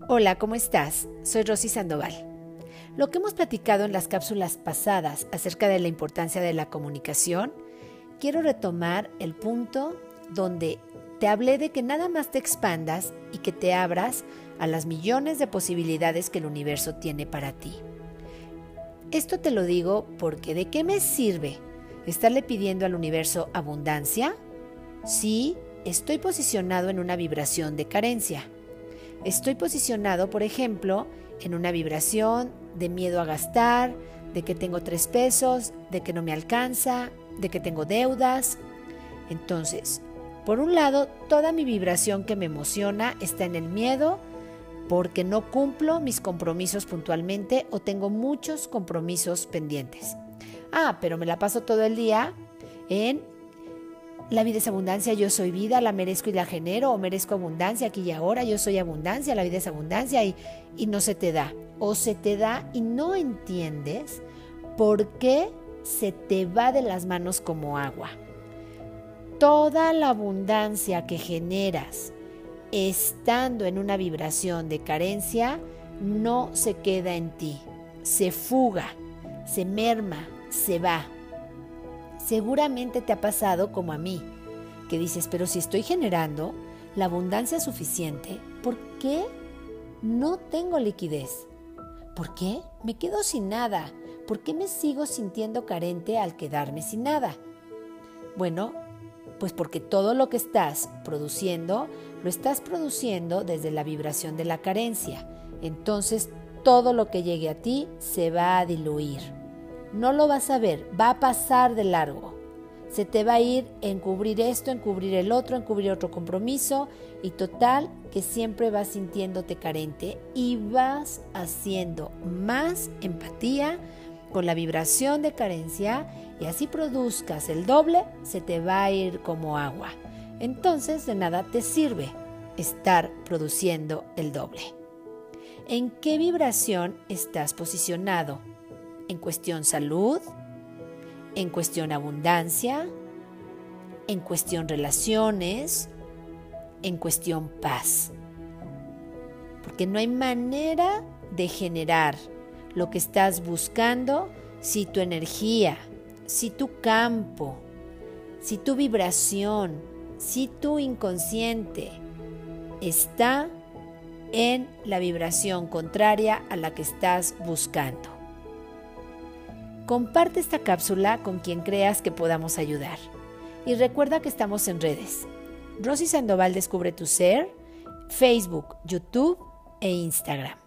Hola, ¿cómo estás? Soy Rosy Sandoval. Lo que hemos platicado en las cápsulas pasadas acerca de la importancia de la comunicación, quiero retomar el punto donde te hablé de que nada más te expandas y que te abras a las millones de posibilidades que el universo tiene para ti. Esto te lo digo porque ¿de qué me sirve estarle pidiendo al universo abundancia si estoy posicionado en una vibración de carencia? Estoy posicionado, por ejemplo, en una vibración de miedo a gastar, de que tengo tres pesos, de que no me alcanza, de que tengo deudas. Entonces, por un lado, toda mi vibración que me emociona está en el miedo porque no cumplo mis compromisos puntualmente o tengo muchos compromisos pendientes. Ah, pero me la paso todo el día en la vida es abundancia, yo soy vida, la merezco y la genero, o merezco abundancia aquí y ahora, yo soy abundancia, la vida es abundancia y, y no se te da. O se te da y no entiendes por qué se te va de las manos como agua. Toda la abundancia que generas estando en una vibración de carencia no se queda en ti, se fuga, se merma, se va. Seguramente te ha pasado como a mí, que dices, pero si estoy generando la abundancia suficiente, ¿por qué no tengo liquidez? ¿Por qué me quedo sin nada? ¿Por qué me sigo sintiendo carente al quedarme sin nada? Bueno, pues porque todo lo que estás produciendo, lo estás produciendo desde la vibración de la carencia. Entonces, todo lo que llegue a ti se va a diluir no lo vas a ver, va a pasar de largo. Se te va a ir en cubrir esto, en cubrir el otro, en cubrir otro compromiso y total que siempre vas sintiéndote carente y vas haciendo más empatía con la vibración de carencia y así produzcas el doble, se te va a ir como agua. Entonces de nada te sirve estar produciendo el doble. ¿En qué vibración estás posicionado? En cuestión salud, en cuestión abundancia, en cuestión relaciones, en cuestión paz. Porque no hay manera de generar lo que estás buscando si tu energía, si tu campo, si tu vibración, si tu inconsciente está en la vibración contraria a la que estás buscando. Comparte esta cápsula con quien creas que podamos ayudar. Y recuerda que estamos en redes. Rosy Sandoval Descubre tu Ser, Facebook, YouTube e Instagram.